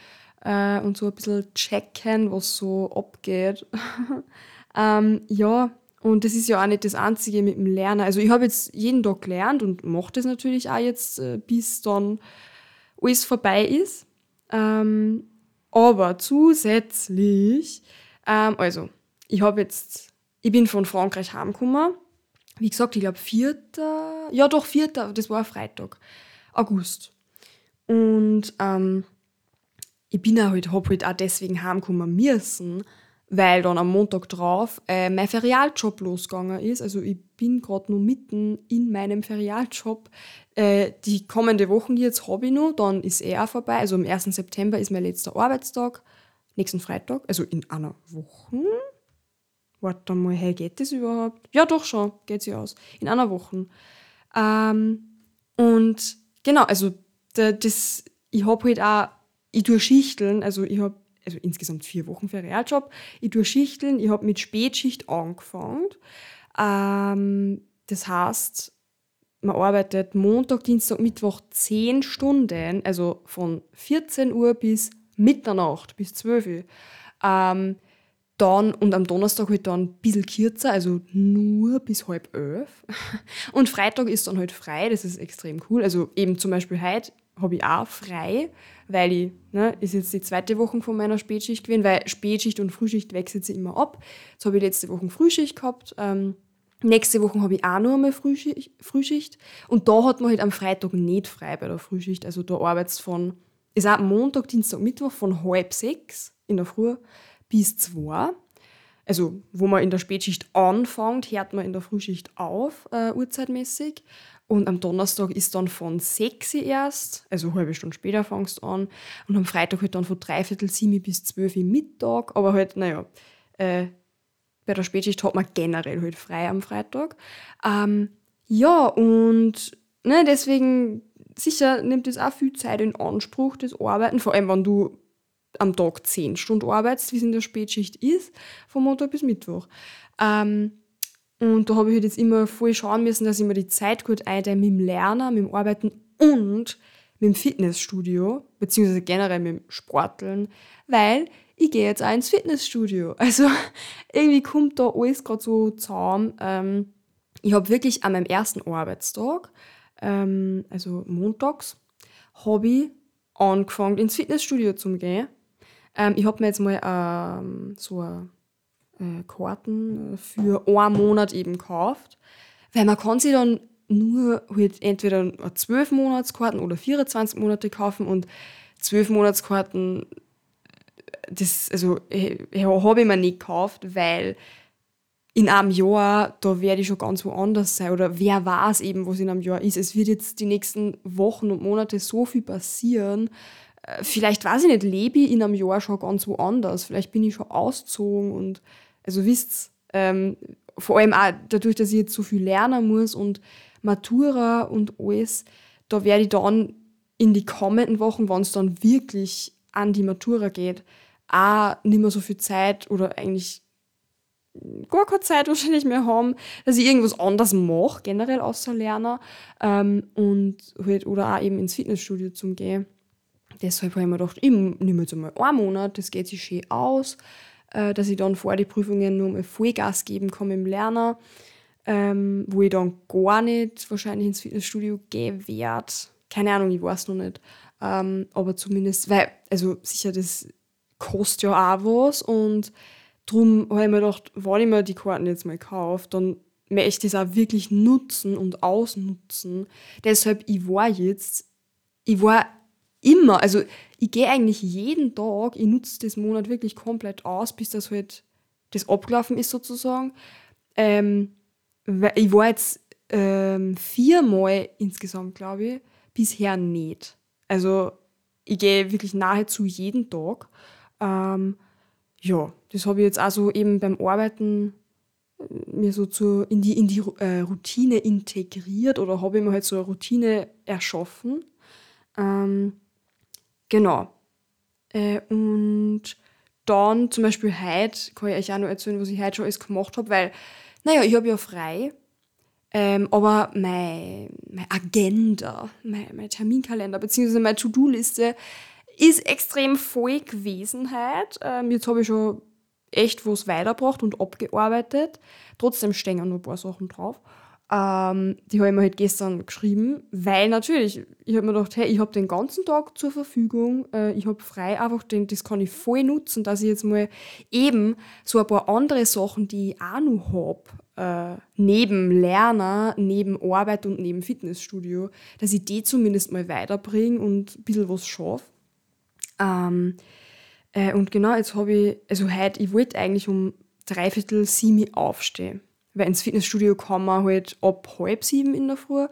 Äh, und so ein bisschen checken, was so abgeht. ähm, ja, und das ist ja auch nicht das Einzige mit dem Lernen. Also ich habe jetzt jeden Tag gelernt und mache das natürlich auch jetzt, äh, bis dann alles vorbei ist. Ähm, aber zusätzlich, ähm, also ich habe jetzt, ich bin von Frankreich heimgekommen. Wie gesagt, ich glaube vierter, ja doch vierter, das war Freitag, August. Und ähm, ich bin auch halt, hab halt auch deswegen heimkommen müssen, weil dann am Montag drauf äh, mein Ferialjob losgegangen ist. Also ich bin gerade noch mitten in meinem Ferialjob. Äh, die kommende Wochen jetzt habe ich noch, dann ist er auch vorbei. Also am 1. September ist mein letzter Arbeitstag, nächsten Freitag, also in einer Woche. Warte mal, hey, geht das überhaupt? Ja, doch schon, geht sie aus. In einer Woche. Ähm, und genau, also das, ich habe halt auch, ich tue Schichteln, also ich habe also insgesamt vier Wochen für Realjob. Ich tue Schichteln, ich habe mit Spätschicht angefangen. Ähm, das heißt, man arbeitet Montag, Dienstag, Mittwoch zehn Stunden, also von 14 Uhr bis Mitternacht, bis 12 Uhr. Ähm, dann und am Donnerstag halt dann ein bisschen kürzer, also nur bis halb elf. Und Freitag ist dann halt frei, das ist extrem cool. Also eben zum Beispiel heute habe ich auch frei, weil ich, ne, ist jetzt die zweite Woche von meiner Spätschicht gewesen, weil Spätschicht und Frühschicht wechselt sich immer ab. Jetzt habe ich letzte Woche Frühschicht gehabt. Ähm, nächste Woche habe ich auch noch einmal Frühschicht, Frühschicht. Und da hat man halt am Freitag nicht frei bei der Frühschicht. Also da arbeitest von, ist auch Montag, Dienstag, Mittwoch von halb sechs in der Früh bis zwei. Also, wo man in der Spätschicht anfängt, hört man in der Frühschicht auf, äh, uhrzeitmäßig. Und am Donnerstag ist dann von 6 erst, also halbe Stunde später fangst du an. Und am Freitag halt dann von dreiviertel sieben bis zwölf Uhr Mittag. Aber halt, naja, äh, bei der Spätschicht hat man generell halt frei am Freitag. Ähm, ja, und ne, deswegen sicher nimmt es auch viel Zeit in Anspruch, das Arbeiten, vor allem wenn du am Tag 10 Stunden arbeitest, wie es in der Spätschicht ist, von Montag bis Mittwoch. Ähm, und da habe ich halt jetzt immer voll schauen müssen, dass ich mir die Zeit gut einteile mit dem Lernen, mit dem Arbeiten und mit dem Fitnessstudio, beziehungsweise generell mit dem Sporteln, weil ich gehe jetzt auch ins Fitnessstudio. Also irgendwie kommt da alles gerade so zusammen. Ähm, ich habe wirklich an meinem ersten Arbeitstag, ähm, also montags, habe ich angefangen, ins Fitnessstudio zu gehen. Ähm, ich habe mir jetzt mal ähm, so eine äh, Karten äh, für einen Monat eben gekauft. Weil man kann sich dann nur halt entweder 12 Monatskarten oder 24 Monate kaufen und 12 Monatskarten, das, also, äh, habe ich mir nicht gekauft, weil in einem Jahr, da werde ich schon ganz woanders sein. Oder wer weiß eben, was in einem Jahr ist. Es wird jetzt die nächsten Wochen und Monate so viel passieren. Vielleicht, weiß ich nicht, lebe ich in einem Jahr schon ganz woanders. Vielleicht bin ich schon ausgezogen und also wisst ähm, vor allem auch dadurch, dass ich jetzt so viel lernen muss und Matura und alles, da werde ich dann in die kommenden Wochen, wenn es dann wirklich an die Matura geht, auch nicht mehr so viel Zeit oder eigentlich gar keine Zeit wahrscheinlich mehr haben, dass ich irgendwas anderes mache, generell außer Lernen ähm, und halt, oder auch eben ins Fitnessstudio zum gehen. Deshalb habe ich mir gedacht, ich nehme jetzt einmal einen Monat, das geht sich schön aus äh, dass ich dann vor die Prüfungen nur mal Vollgas geben kann im Lernen, ähm, wo ich dann gar nicht wahrscheinlich ins Fitnessstudio gehen werde. Keine Ahnung, ich weiß noch nicht. Ähm, aber zumindest, weil, also sicher, das kostet ja auch was und darum habe ich mir gedacht, wenn ich mir die Karten jetzt mal kaufe, dann möchte ich es auch wirklich nutzen und ausnutzen. Deshalb, ich war jetzt, ich war immer, also ich gehe eigentlich jeden Tag, ich nutze das Monat wirklich komplett aus, bis das halt das abgelaufen ist sozusagen. Ähm, ich war jetzt ähm, viermal insgesamt, glaube ich, bisher nicht. Also ich gehe wirklich nahezu jeden Tag. Ähm, ja, das habe ich jetzt also eben beim Arbeiten äh, mir so zu, in die, in die äh, Routine integriert oder habe ich mir halt so eine Routine erschaffen. Ähm, genau. Äh, und dann zum Beispiel heute kann ich euch auch noch erzählen, was ich heute schon alles gemacht habe, weil, naja, ich habe ja frei, ähm, aber meine, meine Agenda, mein, mein Terminkalender beziehungsweise meine To-Do-Liste ist extrem voll gewesen heute. Ähm, jetzt habe ich schon echt was weitergebracht und abgearbeitet. Trotzdem stehen noch ein paar Sachen drauf. Ähm, die habe ich mir halt gestern geschrieben, weil natürlich, ich habe mir gedacht, hey, ich habe den ganzen Tag zur Verfügung, äh, ich habe frei, einfach den, das kann ich voll nutzen, dass ich jetzt mal eben so ein paar andere Sachen, die ich auch noch habe, äh, neben Lerner, neben Arbeit und neben Fitnessstudio, dass ich die zumindest mal weiterbringe und ein bisschen was schaffe. Ähm, äh, und genau, jetzt habe ich, also heute, ich wollte eigentlich um dreiviertel sieben aufstehen weil ins Fitnessstudio man halt ab halb sieben in der Früh.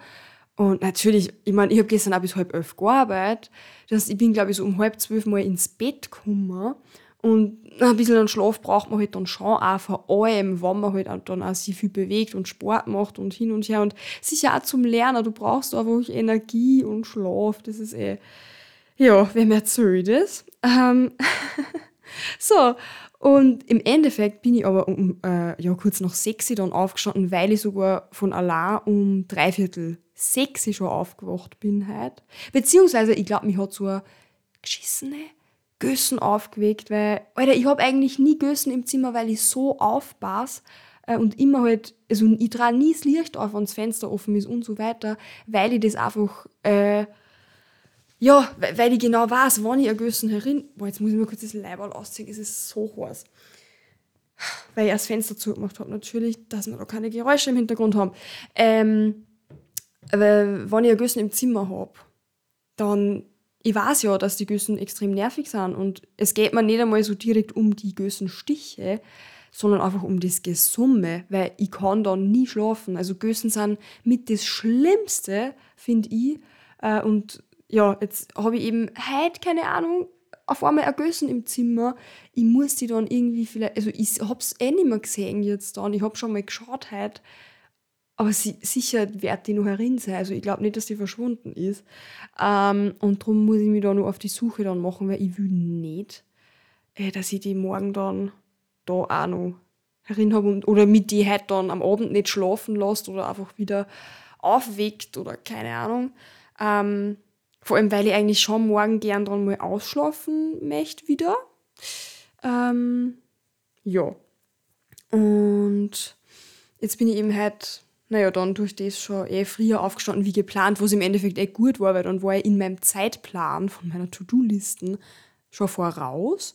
Und natürlich, ich meine, ich habe gestern auch bis halb elf gearbeitet. Das heißt, ich bin, glaube ich, so um halb zwölf mal ins Bett gekommen. Und ein bisschen an Schlaf braucht man halt dann schon auch vor allem, wenn man halt dann auch sich viel bewegt und Sport macht und hin und her. Und sicher auch zum Lernen, du brauchst einfach Energie und Schlaf. Das ist eh, ja, wer mir erzählt das? Ähm so, und im Endeffekt bin ich aber um äh, ja, kurz nach sechs dann aufgestanden, weil ich sogar von allein um dreiviertel sechs schon aufgewacht bin heute. Beziehungsweise, ich glaube, mich hat so eine geschissene Gössen aufgeweckt, weil, Alter, ich habe eigentlich nie Gössen im Zimmer, weil ich so aufpasse äh, und immer halt, also ich trage nie das Licht auf, wenn das Fenster offen ist und so weiter, weil ich das einfach... Äh, ja, weil ich genau weiß, wann ich ergössen herin. Boah, jetzt muss ich mir kurz das Leiberl ausziehen, es ist so heiß. Weil ich das Fenster zugemacht habe, natürlich, dass wir da keine Geräusche im Hintergrund haben. Ähm, weil, wenn ich Ergössen im Zimmer habe, dann, ich weiß ja, dass die Gössen extrem nervig sind und es geht mir nicht einmal so direkt um die Gössenstiche, sondern einfach um das Gesumme, weil ich kann dann nie schlafen. Also Gössen sind mit das Schlimmste, finde ich. Äh, und ja, jetzt habe ich eben heute, keine Ahnung, auf einmal ergössen im Zimmer. Ich muss die dann irgendwie vielleicht, also ich habe es eh nicht mehr gesehen jetzt dann. Ich habe schon mal geschaut heute. Aber sie, sicher wird die noch herin sein. Also ich glaube nicht, dass die verschwunden ist. Ähm, und darum muss ich mich da noch auf die Suche dann machen, weil ich will nicht, äh, dass ich die morgen dann da auch noch herin habe oder mit die heute dann am Abend nicht schlafen lässt oder einfach wieder aufweckt oder keine Ahnung. Ähm, vor allem, weil ich eigentlich schon morgen gern dran mal ausschlafen möchte wieder. Ähm, ja. Und jetzt bin ich eben halt, naja, dann durch das schon eh früher aufgestanden wie geplant, was im Endeffekt eh gut war, weil dann war ich in meinem Zeitplan von meiner To-Do-Listen schon voraus.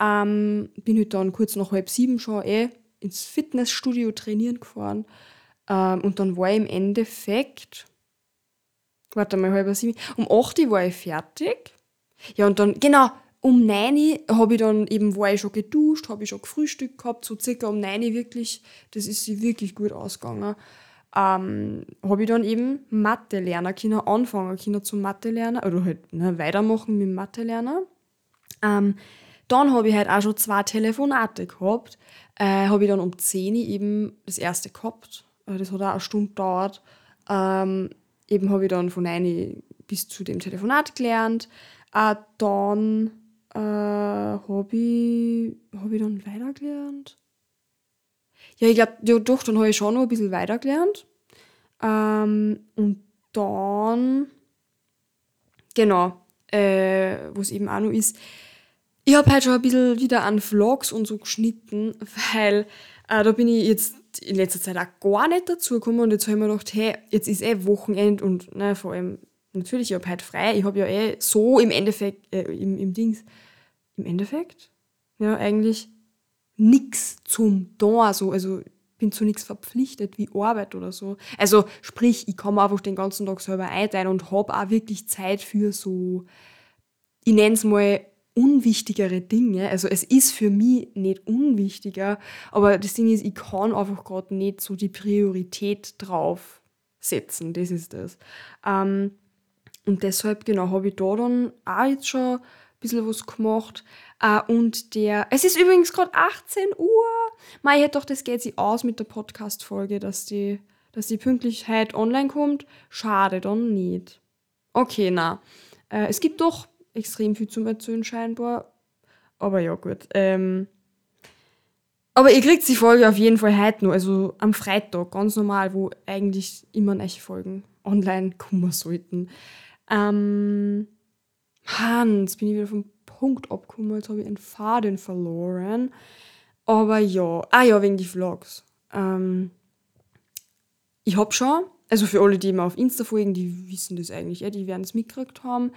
Ähm, bin halt dann kurz nach halb sieben schon eh ins Fitnessstudio trainieren gefahren. Ähm, und dann war ich im Endeffekt warte mal, halb sieben. Um 8 Uhr war ich fertig. Ja, und dann, genau, um 9 Uhr habe ich dann eben, war ich schon geduscht, habe ich schon gefrühstückt gehabt, so circa um 9 Uhr wirklich, das ist sie wirklich gut ausgegangen. Ähm, habe ich dann eben Mathe lernen können, anfangen können zum Mathe lernen, oder halt ne, weitermachen mit Mathe lernen. Ähm, dann habe ich halt auch schon zwei Telefonate gehabt. Äh, habe ich dann um 10 Uhr eben das erste gehabt. Äh, das hat auch eine Stunde gedauert. Ähm, eben habe ich dann von einer bis zu dem Telefonat gelernt. Äh, dann äh, habe ich, hab ich dann weiter gelernt. Ja, ich glaube, ja, doch, dann habe ich schon noch ein bisschen weiter gelernt. Ähm, und dann, genau, äh, was eben auch noch ist, ich habe halt schon ein bisschen wieder an Vlogs und so geschnitten, weil äh, da bin ich jetzt in letzter Zeit auch gar nicht dazu gekommen und jetzt habe ich mir gedacht, hey, jetzt ist eh Wochenend und ne, vor allem, natürlich, ich habe heute frei, ich habe ja eh so im Endeffekt, äh, im, im Dings, im Endeffekt, ja, eigentlich nichts zum da, so, also bin zu nichts verpflichtet wie Arbeit oder so. Also sprich, ich komme einfach den ganzen Tag selber einteilen und habe auch wirklich Zeit für so, ich nenne es mal unwichtigere Dinge. Also es ist für mich nicht unwichtiger, aber das Ding ist, ich kann einfach gerade nicht so die Priorität drauf setzen. Das ist das. Ähm, und deshalb, genau, habe ich da dann auch jetzt schon ein bisschen was gemacht. Äh, und der, es ist übrigens gerade 18 Uhr. Mei, hätte doch, das geht sich aus mit der Podcast-Folge, dass die, dass die Pünktlichkeit online kommt. Schade, dann nicht. Okay, na. Äh, es gibt doch extrem viel zum Erzählen scheinbar. Aber ja, gut. Ähm, aber ihr kriegt die Folge auf jeden Fall heute noch, also am Freitag, ganz normal, wo eigentlich immer neue Folgen online kommen sollten. Ähm, Hans, bin ich wieder vom Punkt abgekommen, jetzt habe ich einen Faden verloren. Aber ja, ah ja, wegen die Vlogs. Ähm, ich habe schon, also für alle, die mir auf Insta folgen, die wissen das eigentlich, ja, die werden es mitgekriegt haben.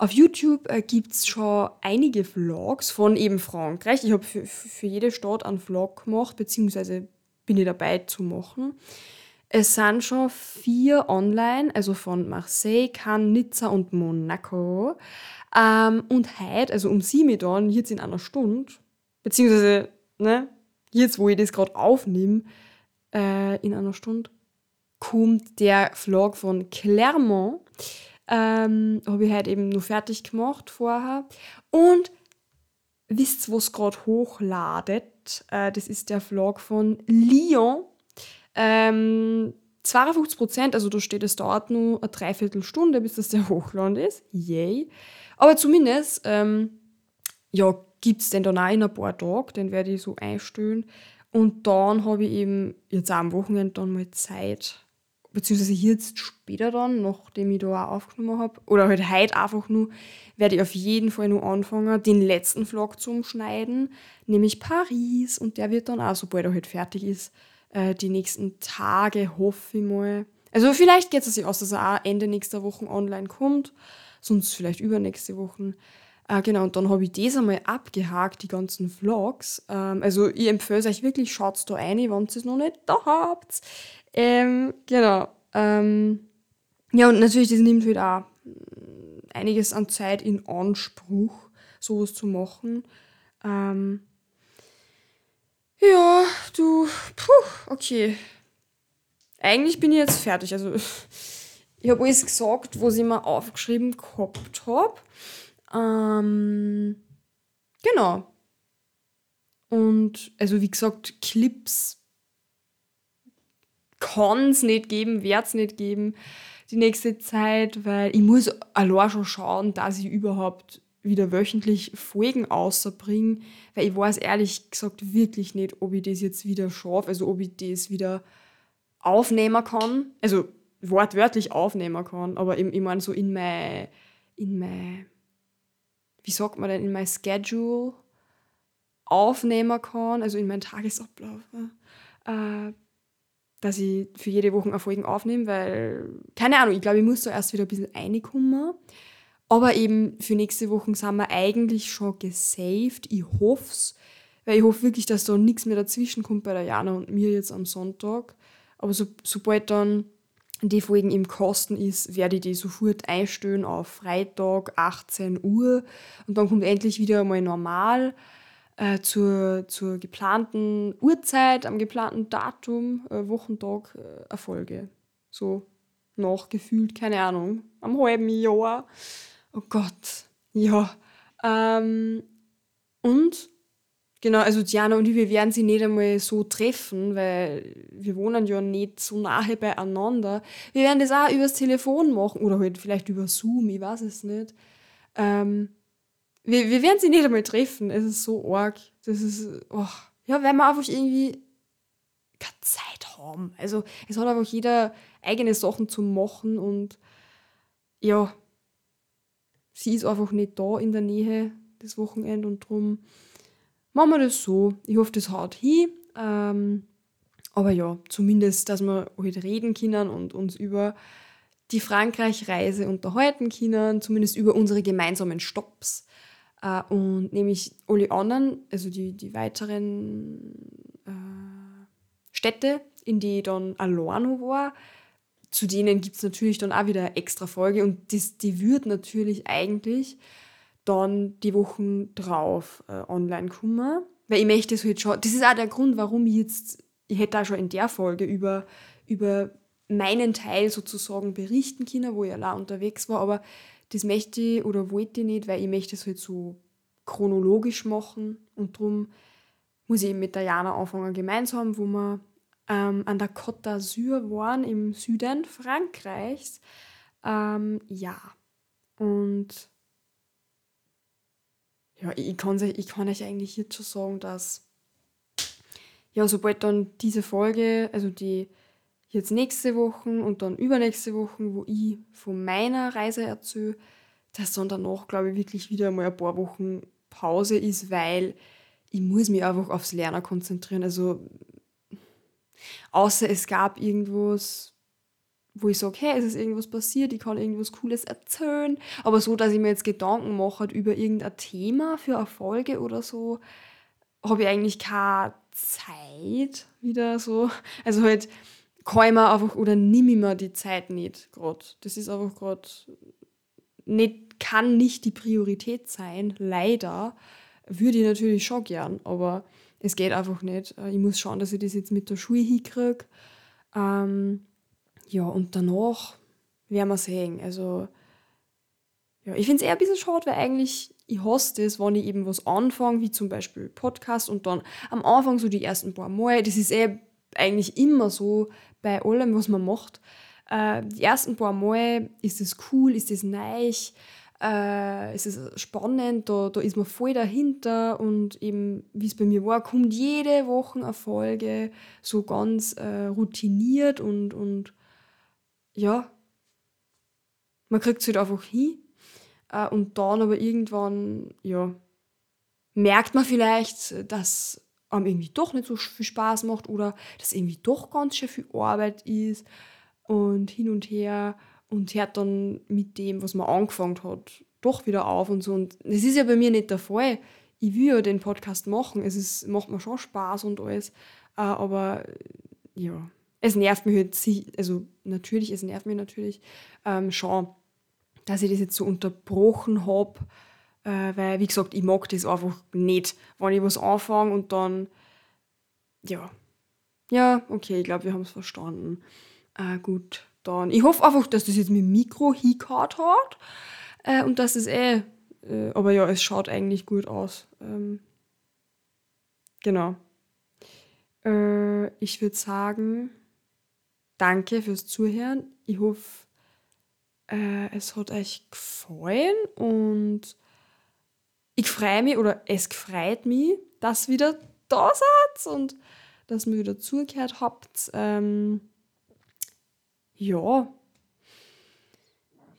Auf YouTube äh, gibt es schon einige Vlogs von eben Frankreich. Ich habe für, für jede Stadt einen Vlog gemacht, beziehungsweise bin ich dabei zu machen. Es sind schon vier online, also von Marseille, Cannes, Nizza und Monaco. Ähm, und heute, also um sieben dann, jetzt in einer Stunde, beziehungsweise, ne, jetzt, wo ich das gerade aufnehme, äh, in einer Stunde, kommt der Vlog von Clermont. Ähm, habe ich heute eben nur fertig gemacht vorher. Und wisst ihr, was gerade hochladet? Äh, das ist der Vlog von Lyon. Ähm, 52 Prozent, also da steht, es dauert nur eine Dreiviertelstunde, bis das der Hochland ist. Yay. Aber zumindest, ähm, ja, gibt es den dann auch in ein paar Tagen, den werde ich so einstellen. Und dann habe ich eben jetzt am Wochenende dann mal Zeit, beziehungsweise jetzt später dann, nachdem ich da auch aufgenommen habe, oder halt heute einfach nur, werde ich auf jeden Fall nur anfangen, den letzten Vlog zu umschneiden, nämlich Paris. Und der wird dann auch, sobald er halt fertig ist, äh, die nächsten Tage, hoffe ich mal. Also vielleicht geht es sich aus, dass er auch Ende nächster Woche online kommt, sonst vielleicht übernächste Woche. Äh, genau, und dann habe ich das einmal abgehakt, die ganzen Vlogs. Ähm, also ich empfehle euch wirklich, schaut da rein, wenn ihr es noch nicht da habt. Ähm, genau. Ähm, ja, und natürlich, das nimmt halt auch einiges an Zeit in Anspruch, sowas zu machen. Ähm, ja, du, puh, okay. Eigentlich bin ich jetzt fertig. Also, ich habe alles gesagt, was ich mir aufgeschrieben gehabt habe. Ähm, genau. Und, also wie gesagt, Clips kann es nicht geben, wird es nicht geben die nächste Zeit, weil ich muss allein schon schauen, dass ich überhaupt wieder wöchentlich Folgen außerbringe, weil ich weiß ehrlich gesagt wirklich nicht, ob ich das jetzt wieder schaffe, also ob ich das wieder aufnehmen kann, also wortwörtlich aufnehmen kann, aber ich, ich meine so in mein, in mein, wie sagt man denn, in mein Schedule aufnehmen kann, also in meinen Tagesablauf, äh, dass ich für jede Woche Folgen aufnehme, weil, keine Ahnung, ich glaube, ich muss da erst wieder ein bisschen reinkommen. Aber eben für nächste Woche sind wir eigentlich schon gesaved. Ich hoffe es, weil ich hoffe wirklich, dass da nichts mehr dazwischen kommt bei der Jana und mir jetzt am Sonntag. Aber so, sobald dann die Folgen im Kosten ist, werde ich die sofort einstellen auf Freitag 18 Uhr und dann kommt endlich wieder mal normal äh, zur, zur geplanten Uhrzeit, am geplanten Datum, äh, Wochentag äh, Erfolge. So nachgefühlt, keine Ahnung, am halben Jahr. Oh Gott, ja. Ähm, und genau, also Diana und ich, wir werden sie nicht einmal so treffen, weil wir wohnen ja nicht so nahe beieinander. Wir werden das auch übers Telefon machen oder halt vielleicht über Zoom, ich weiß es nicht. Ähm, wir, wir werden sie nicht einmal treffen, es ist so arg. Das ist, oh. ja, weil wir einfach irgendwie keine Zeit haben. Also es hat einfach jeder eigene Sachen zu machen und ja, sie ist einfach nicht da in der Nähe des Wochenende und darum machen wir das so. Ich hoffe, das haut hin. Ähm, aber ja, zumindest, dass wir heute reden können und uns über die Frankreich-Reise unterhalten können, zumindest über unsere gemeinsamen Stops. Äh, und nämlich alle anderen, also die, die weiteren äh, Städte, in die ich dann alleine war. Zu denen gibt es natürlich dann auch wieder eine extra Folge und das, die wird natürlich eigentlich dann die Wochen drauf äh, online kommen. Weil ich möchte es halt schon, das ist auch der Grund, warum ich jetzt, ich hätte auch schon in der Folge über, über meinen Teil sozusagen berichten können, wo ich allein unterwegs war, aber das möchte ich oder wollte ich nicht, weil ich möchte es halt so chronologisch machen und darum muss ich eben mit der Jana anfangen gemeinsam, wo wir ähm, an der Côte d'Azur waren im Süden Frankreichs. Ähm, ja, und ja, ich kann, ich kann euch eigentlich jetzt schon sagen, dass ja, sobald dann diese Folge, also die jetzt nächste Woche und dann übernächste Woche, wo ich von meiner Reise erzähle, dass dann danach, glaube ich, wirklich wieder mal ein paar Wochen Pause ist, weil ich muss mich einfach aufs Lernen konzentrieren. Also außer es gab irgendwas, wo ich sage, hey, es ist irgendwas passiert, ich kann irgendwas Cooles erzählen, aber so, dass ich mir jetzt Gedanken mache über irgendein Thema für eine Folge oder so, habe ich eigentlich keine Zeit wieder so. Also halt kann ich einfach oder nimm ich mir die Zeit nicht gerade. Das ist einfach gerade nicht, kann nicht die Priorität sein, leider. Würde ich natürlich schon gern, aber es geht einfach nicht. Ich muss schauen, dass ich das jetzt mit der Schule hinkriege. Ähm, ja, und danach werden wir sehen. Also, ja, ich finde es eher ein bisschen schade, weil eigentlich ich hasse das, wenn ich eben was anfange, wie zum Beispiel Podcast und dann am Anfang so die ersten paar Mal, das ist eh eigentlich immer so bei allem, was man macht. Äh, die ersten paar Mal ist es cool, ist es neu, äh, ist es spannend, da, da ist man voll dahinter und eben, wie es bei mir war, kommt jede Woche eine Folge so ganz äh, routiniert und, und ja, man kriegt es halt einfach hin. Äh, und dann aber irgendwann, ja, merkt man vielleicht, dass einem irgendwie doch nicht so viel Spaß macht oder dass irgendwie doch ganz schön viel Arbeit ist und hin und her und hört dann mit dem, was man angefangen hat, doch wieder auf und so. Und das ist ja bei mir nicht der Fall. Ich will ja den Podcast machen. Es ist, macht mir schon Spaß und alles. Äh, aber ja, es nervt mich halt, also natürlich, es nervt mich natürlich ähm, schon, dass ich das jetzt so unterbrochen habe, äh, weil, wie gesagt, ich mag das einfach nicht, wenn ich was anfange und dann, ja, ja, okay, ich glaube, wir haben es verstanden. Äh, gut, dann, ich hoffe einfach, dass das jetzt mit dem Mikro hingehört hat äh, und dass es eh, äh, aber ja, es schaut eigentlich gut aus. Ähm, genau. Äh, ich würde sagen, danke fürs Zuhören. Ich hoffe, äh, es hat euch gefallen und ich freue mich oder es freut mich, dass ihr wieder da seid und dass ihr wieder zugehört habt. Ähm, ja.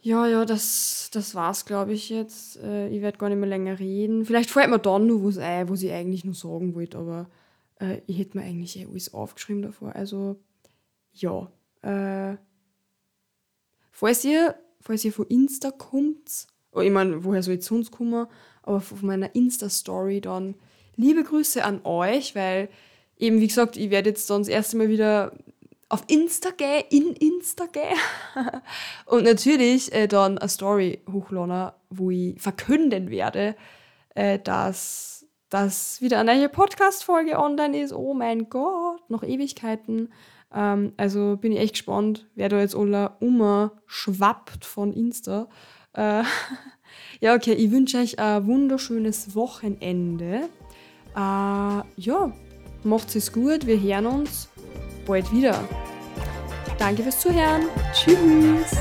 Ja, ja, das, das war's, glaube ich, jetzt. Äh, ich werde gar nicht mehr länger reden. Vielleicht fällt mir dann noch was ein, was ich eigentlich nur sagen wollte, aber äh, ich hätte mir eigentlich eh alles aufgeschrieben davor. Also, ja. Äh, falls, ihr, falls ihr von Insta kommt, oh, ich meine, woher soll ich sonst kommen, aber von meiner Insta-Story dann liebe Grüße an euch, weil eben, wie gesagt, ich werde jetzt dann das erste Mal wieder auf Insta gehen, in Insta gehen und natürlich äh, dann eine Story hochladen, wo ich verkünden werde, äh, dass dass wieder eine neue Podcast-Folge online ist. Oh mein Gott, noch Ewigkeiten. Ähm, also bin ich echt gespannt, wer da jetzt alle schwappt von Insta. Äh, ja, okay, ich wünsche euch ein wunderschönes Wochenende. Äh, ja, macht es gut, wir hören uns bald wieder. Danke fürs Zuhören. Tschüss.